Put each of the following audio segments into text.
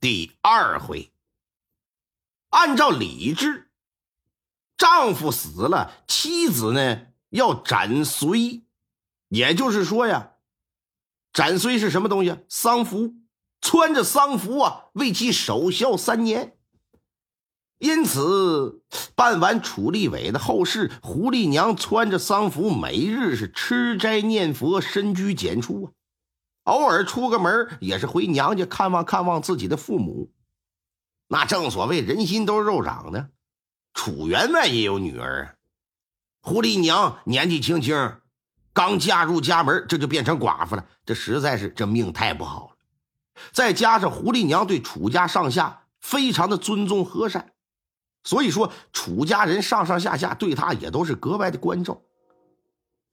第二回。按照礼制，丈夫死了，妻子呢要斩随，也就是说呀，斩随是什么东西？丧服，穿着丧服啊，为其守孝三年。因此，办完楚立伟的后事，胡丽娘穿着丧服，每日是吃斋念佛、深居简出啊。偶尔出个门，也是回娘家看望看望自己的父母。那正所谓人心都是肉长的，楚员外也有女儿。胡丽娘年纪轻轻，刚嫁入家门，这就变成寡妇了，这实在是这命太不好了。再加上胡丽娘对楚家上下非常的尊重和善。所以说，楚家人上上下下对她也都是格外的关照。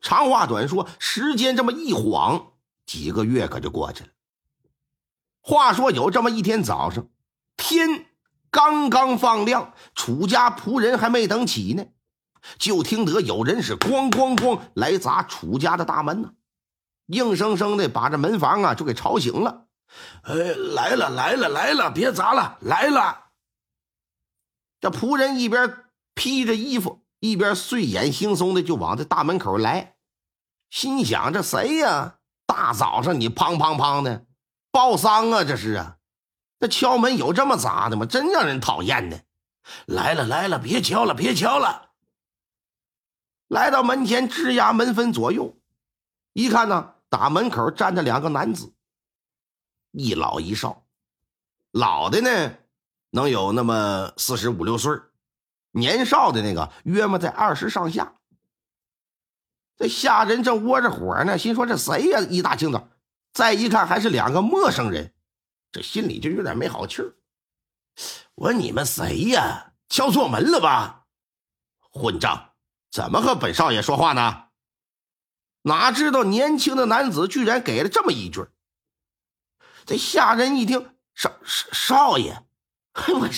长话短说，时间这么一晃，几个月可就过去了。话说有这么一天早上，天刚刚放亮，楚家仆人还没等起呢，就听得有人是咣咣咣来砸楚家的大门呢，硬生生的把这门房啊就给吵醒了。哎，来了来了来了，别砸了，来了。这仆人一边披着衣服，一边睡眼惺忪的就往这大门口来，心想：这谁呀？大早上你砰砰砰的报丧啊？这是啊？这敲门有这么砸的吗？真让人讨厌的！来了来了，别敲了，别敲了。来到门前，吱呀门分左右，一看呢，打门口站着两个男子，一老一少，老的呢。能有那么四十五六岁年少的那个约么在二十上下。这下人正窝着火呢，心说这谁呀？一大清早，再一看还是两个陌生人，这心里就有点没好气儿。我说你们谁呀？敲错门了吧？混账！怎么和本少爷说话呢？哪知道年轻的男子居然给了这么一句。这下人一听，少少少爷。我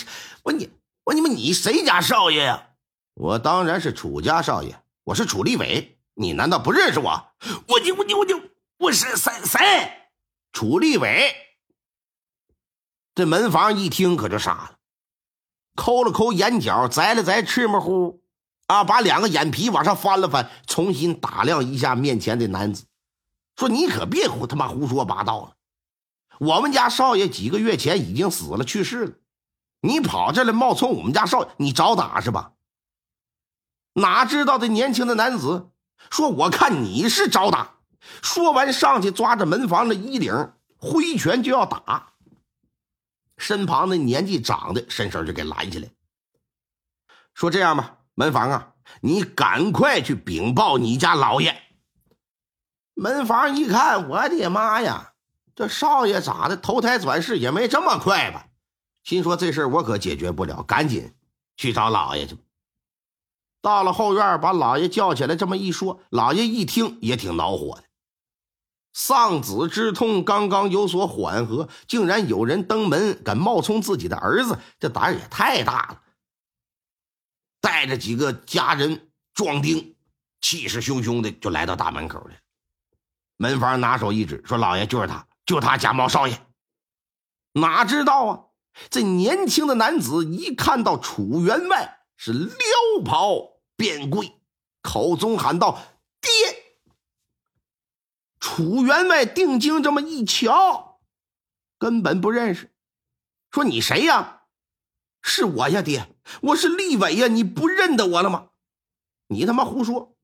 我你我你们你谁家少爷呀？我当然是楚家少爷，我是楚立伟。你难道不认识我？我你我你我你我是谁谁？楚立伟。这门房一听可就傻了，抠了抠眼角，摘了摘翅膀糊，啊，把两个眼皮往上翻了翻，重新打量一下面前的男子，说：“你可别胡他妈胡说八道了。我们家少爷几个月前已经死了，去世了。”你跑这来冒充我们家少爷，你找打是吧？哪知道这年轻的男子说：“我看你是找打。”说完，上去抓着门房的衣领，挥拳就要打。身旁的年纪长的伸手就给拦下来，说：“这样吧，门房啊，你赶快去禀报你家老爷。”门房一看，我的妈呀，这少爷咋的？投胎转世也没这么快吧？心说这事我可解决不了，赶紧去找老爷去。到了后院，把老爷叫起来，这么一说，老爷一听也挺恼火的。丧子之痛刚刚有所缓和，竟然有人登门敢冒充自己的儿子，这胆儿也太大了。带着几个家人壮丁，气势汹汹的就来到大门口了。门房拿手一指，说：“老爷就是他，就他假冒少爷。”哪知道啊！这年轻的男子一看到楚员外，是撩袍便跪，口中喊道：“爹！”楚员外定睛这么一瞧，根本不认识，说：“你谁呀？”“是我呀，爹，我是立伟呀，你不认得我了吗？”“你他妈胡说！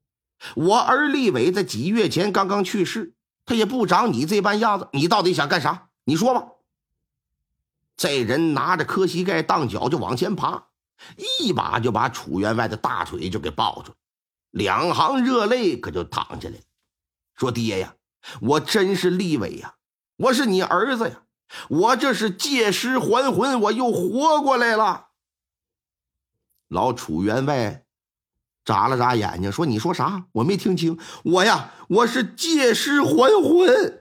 我儿立伟在几月前刚刚去世，他也不长你这般样子，你到底想干啥？你说吧。”这人拿着磕膝盖当脚就往前爬，一把就把楚员外的大腿就给抱住，两行热泪可就淌下来了。说：“爹呀，我真是立伟呀，我是你儿子呀，我这是借尸还魂，我又活过来了。老楚员外眨了眨眼睛，说：“你说啥？我没听清。我呀，我是借尸还魂。”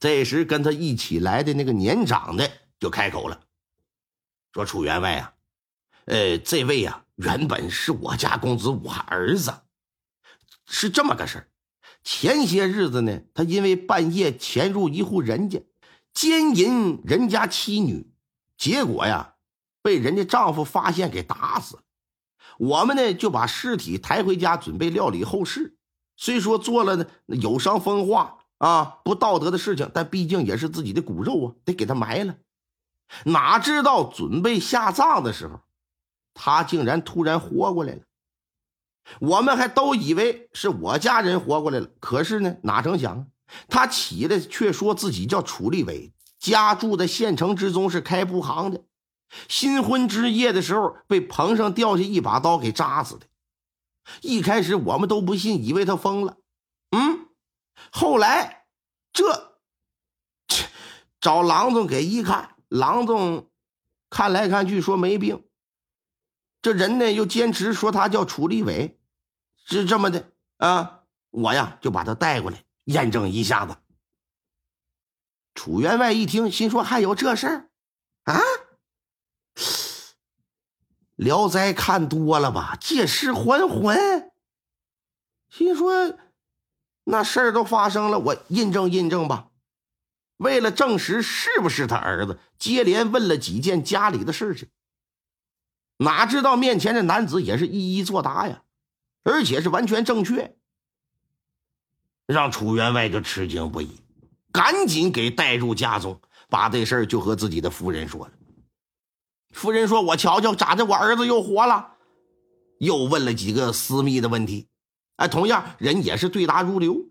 这时，跟他一起来的那个年长的就开口了，说：“楚员外啊，呃，这位啊，原本是我家公子，我儿子。是这么个事儿。前些日子呢，他因为半夜潜入一户人家，奸淫人家妻女，结果呀，被人家丈夫发现，给打死了。我们呢，就把尸体抬回家，准备料理后事。虽说做了呢有伤风化。”啊，不道德的事情，但毕竟也是自己的骨肉啊，得给他埋了。哪知道准备下葬的时候，他竟然突然活过来了。我们还都以为是我家人活过来了，可是呢，哪成想他起来却说自己叫楚立伟，家住在县城之中，是开布行的。新婚之夜的时候，被棚上掉下一把刀给扎死的。一开始我们都不信，以为他疯了。嗯。后来，这找郎中给一看，郎中看来看去说没病。这人呢又坚持说他叫楚立伟，是这么的啊。我呀就把他带过来验证一下子。楚员外一听，心说还有这事儿啊？《聊斋》看多了吧？借尸还魂，心说。那事儿都发生了，我印证印证吧。为了证实是不是他儿子，接连问了几件家里的事情。哪知道面前的男子也是一一作答呀，而且是完全正确，让楚员外就吃惊不已，赶紧给带入家中，把这事儿就和自己的夫人说了。夫人说：“我瞧瞧，咋的？我儿子又活了？”又问了几个私密的问题。哎，同样人也是对答如流。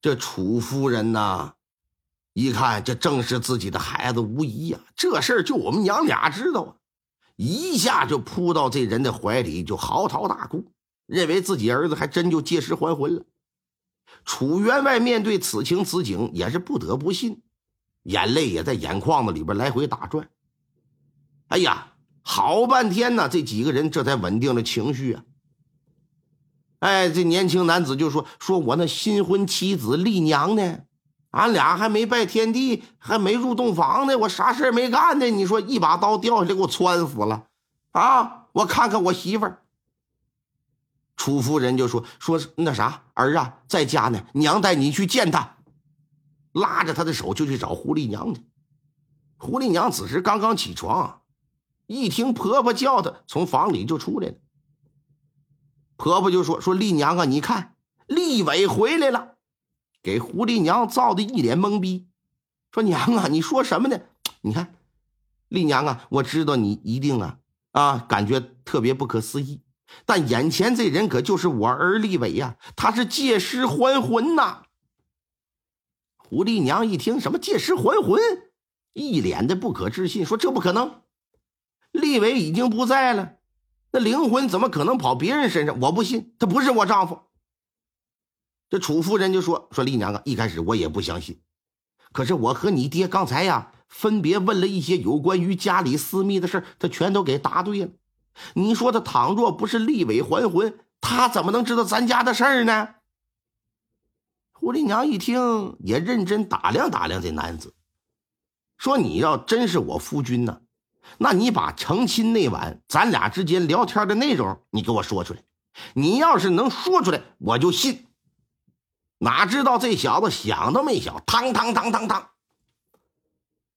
这楚夫人呐，一看这正是自己的孩子无疑呀，这事儿就我们娘俩知道啊，一下就扑到这人的怀里，就嚎啕大哭，认为自己儿子还真就借尸还魂了。楚员外面对此情此景也是不得不信，眼泪也在眼眶子里边来回打转。哎呀，好半天呢，这几个人这才稳定了情绪啊。哎，这年轻男子就说：“说我那新婚妻子丽娘呢？俺俩还没拜天地，还没入洞房呢，我啥事没干呢？你说一把刀掉下来，给我穿死了啊！我看看我媳妇儿。”楚夫人就说：“说那啥儿啊，在家呢，娘带你去见他。”拉着他的手就去找胡丽娘去。胡丽娘此时刚刚起床，一听婆婆叫她，从房里就出来了。婆婆就说：“说丽娘啊，你看，立伟回来了，给胡丽娘造的一脸懵逼。说娘啊，你说什么呢？你看，丽娘啊，我知道你一定啊啊，感觉特别不可思议。但眼前这人可就是我儿立伟呀，他是借尸还魂呐。”胡丽娘一听什么借尸还魂，一脸的不可置信，说：“这不可能，立伟已经不在了。”那灵魂怎么可能跑别人身上？我不信，他不是我丈夫。这楚夫人就说：“说丽娘啊，一开始我也不相信，可是我和你爹刚才呀，分别问了一些有关于家里私密的事他全都给答对了。你说他倘若不是立尾还魂，他怎么能知道咱家的事儿呢？”胡丽娘一听，也认真打量打量这男子，说：“你要真是我夫君呢？”那你把成亲那晚咱俩之间聊天的内容，你给我说出来。你要是能说出来，我就信。哪知道这小子想都没想，当当当当当，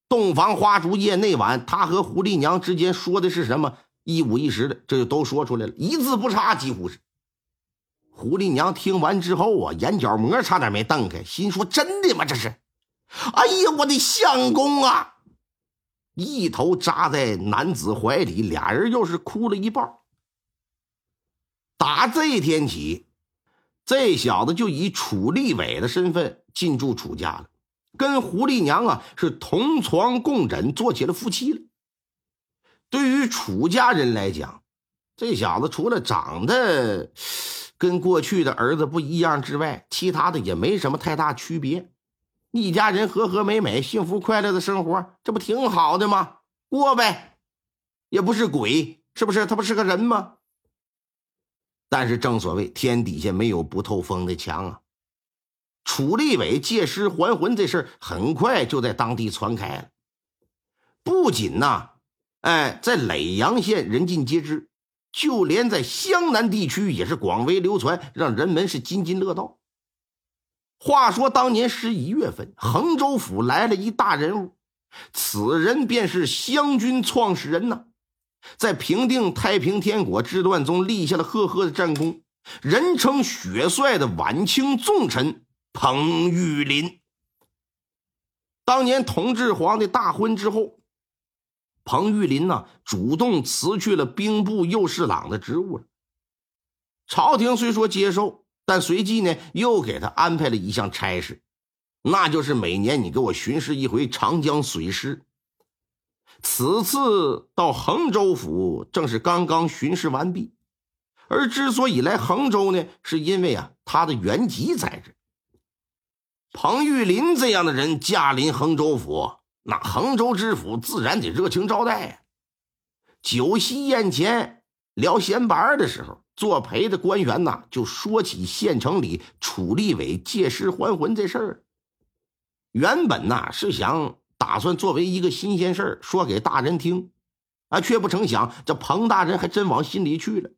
洞房花烛夜那晚，他和胡丽娘之间说的是什么？一五一十的，这就都说出来了，一字不差，几乎是。胡丽娘听完之后啊，眼角膜差点没瞪开，心说：“真的吗？这是？哎呀，我的相公啊！”一头扎在男子怀里，俩人又是哭了一半。打这天起，这小子就以楚立伟的身份进驻楚家了，跟胡丽娘啊是同床共枕，做起了夫妻了。对于楚家人来讲，这小子除了长得跟过去的儿子不一样之外，其他的也没什么太大区别。一家人和和美美、幸福快乐的生活，这不挺好的吗？过呗，也不是鬼，是不是？他不是个人吗？但是正所谓天底下没有不透风的墙啊！楚立伟借尸还魂这事很快就在当地传开了，不仅呐，哎，在耒阳县人尽皆知，就连在湘南地区也是广为流传，让人们是津津乐道。话说当年十一月份，衡州府来了一大人物，此人便是湘军创始人呐，在平定太平天国之乱中立下了赫赫的战功，人称血帅的晚清重臣彭玉麟。当年同治皇帝大婚之后，彭玉麟呢主动辞去了兵部右侍郎的职务了。朝廷虽说接受。但随即呢，又给他安排了一项差事，那就是每年你给我巡视一回长江水师。此次到衡州府，正是刚刚巡视完毕。而之所以来衡州呢，是因为啊，他的原籍在这。彭玉麟这样的人驾临衡州府，那衡州知府自然得热情招待呀。酒席宴前聊闲白的时候。作陪的官员呐，就说起县城里楚立伟借尸还魂这事儿。原本呐是想打算作为一个新鲜事儿说给大人听，啊，却不成想这彭大人还真往心里去了。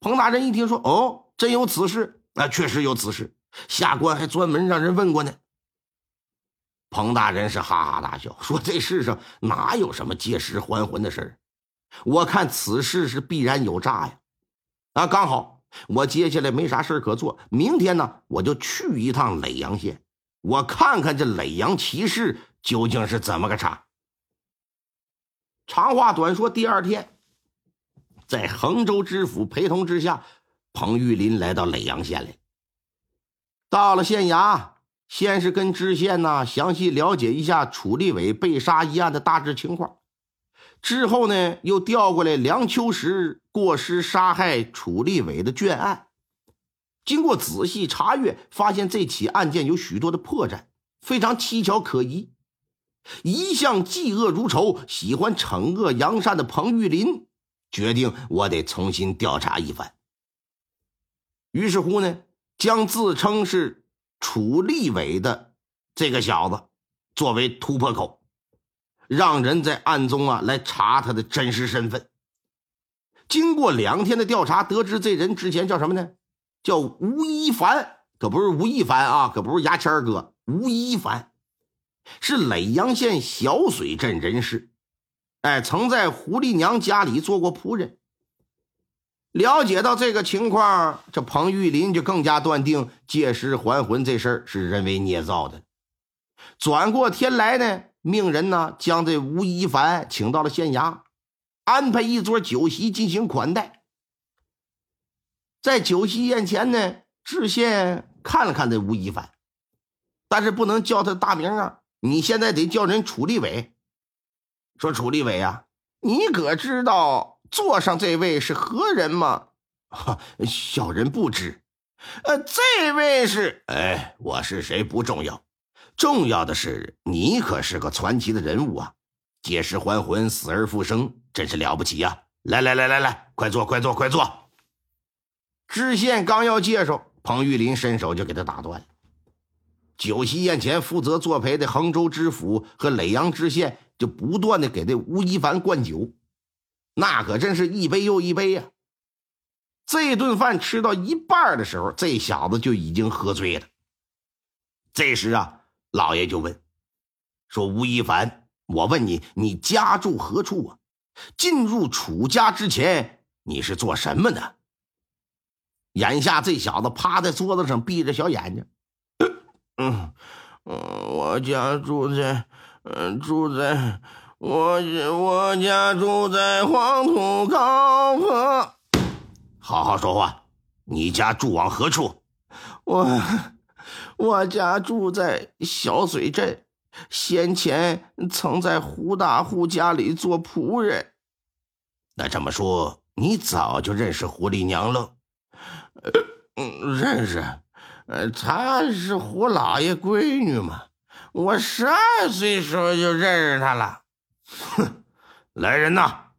彭大人一听说，哦，真有此事，啊确实有此事，下官还专门让人问过呢。彭大人是哈哈大笑，说：“这世上哪有什么借尸还魂的事儿？我看此事是必然有诈呀。”啊，刚好我接下来没啥事可做，明天呢我就去一趟耒阳县，我看看这耒阳骑士究竟是怎么个茬。长话短说，第二天，在衡州知府陪同之下，彭玉麟来到耒阳县来。到了县衙，先是跟知县呢详细了解一下楚立伟被杀一案的大致情况。之后呢，又调过来梁秋实过失杀害楚立伟的卷案。经过仔细查阅，发现这起案件有许多的破绽，非常蹊跷可疑。一向嫉恶如仇、喜欢惩恶扬善的彭玉林，决定我得重新调查一番。于是乎呢，将自称是楚立伟的这个小子作为突破口。让人在暗中啊来查他的真实身份。经过两天的调查，得知这人之前叫什么呢？叫吴一凡，可不是吴亦凡啊，可不是牙签哥。吴一凡是耒阳县小水镇人士，哎，曾在胡丽娘家里做过仆人。了解到这个情况，这彭玉林就更加断定借尸还魂这事儿是人为捏造的。转过天来呢？命人呢，将这吴一凡请到了县衙，安排一桌酒席进行款待。在酒席宴前呢，知县看了看这吴一凡，但是不能叫他大名啊！你现在得叫人楚立伟。说楚立伟啊，你可知道座上这位是何人吗？哈，小人不知。呃，这位是……哎，我是谁不重要。重要的是，你可是个传奇的人物啊！借尸还魂，死而复生，真是了不起呀！来来来来来，快坐快坐快坐！知县刚要介绍，彭玉麟伸手就给他打断了。酒席宴前，负责作陪的衡州知府和耒阳知县就不断的给这吴一凡灌酒，那可真是一杯又一杯呀！这顿饭吃到一半的时候，这小子就已经喝醉了。这时啊。老爷就问：“说吴一凡，我问你，你家住何处啊？进入楚家之前，你是做什么的？”眼下这小子趴在桌子上，闭着小眼睛。嗯嗯，我家住在，嗯，住在，我我家住在黄土高坡。好好说话，你家住往何处？我。我家住在小水镇，先前曾在胡大户家里做仆人。那这么说，你早就认识胡丽娘了？嗯，认识。她是胡老爷闺女嘛，我十二岁时候就认识她了。哼，来人呐，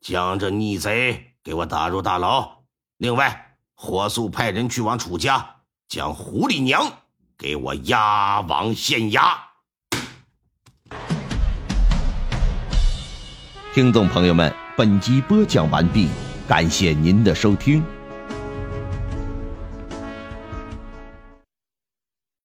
将这逆贼给我打入大牢。另外，火速派人去往楚家，将狐狸娘给我押往县衙。听众朋友们，本集播讲完毕，感谢您的收听。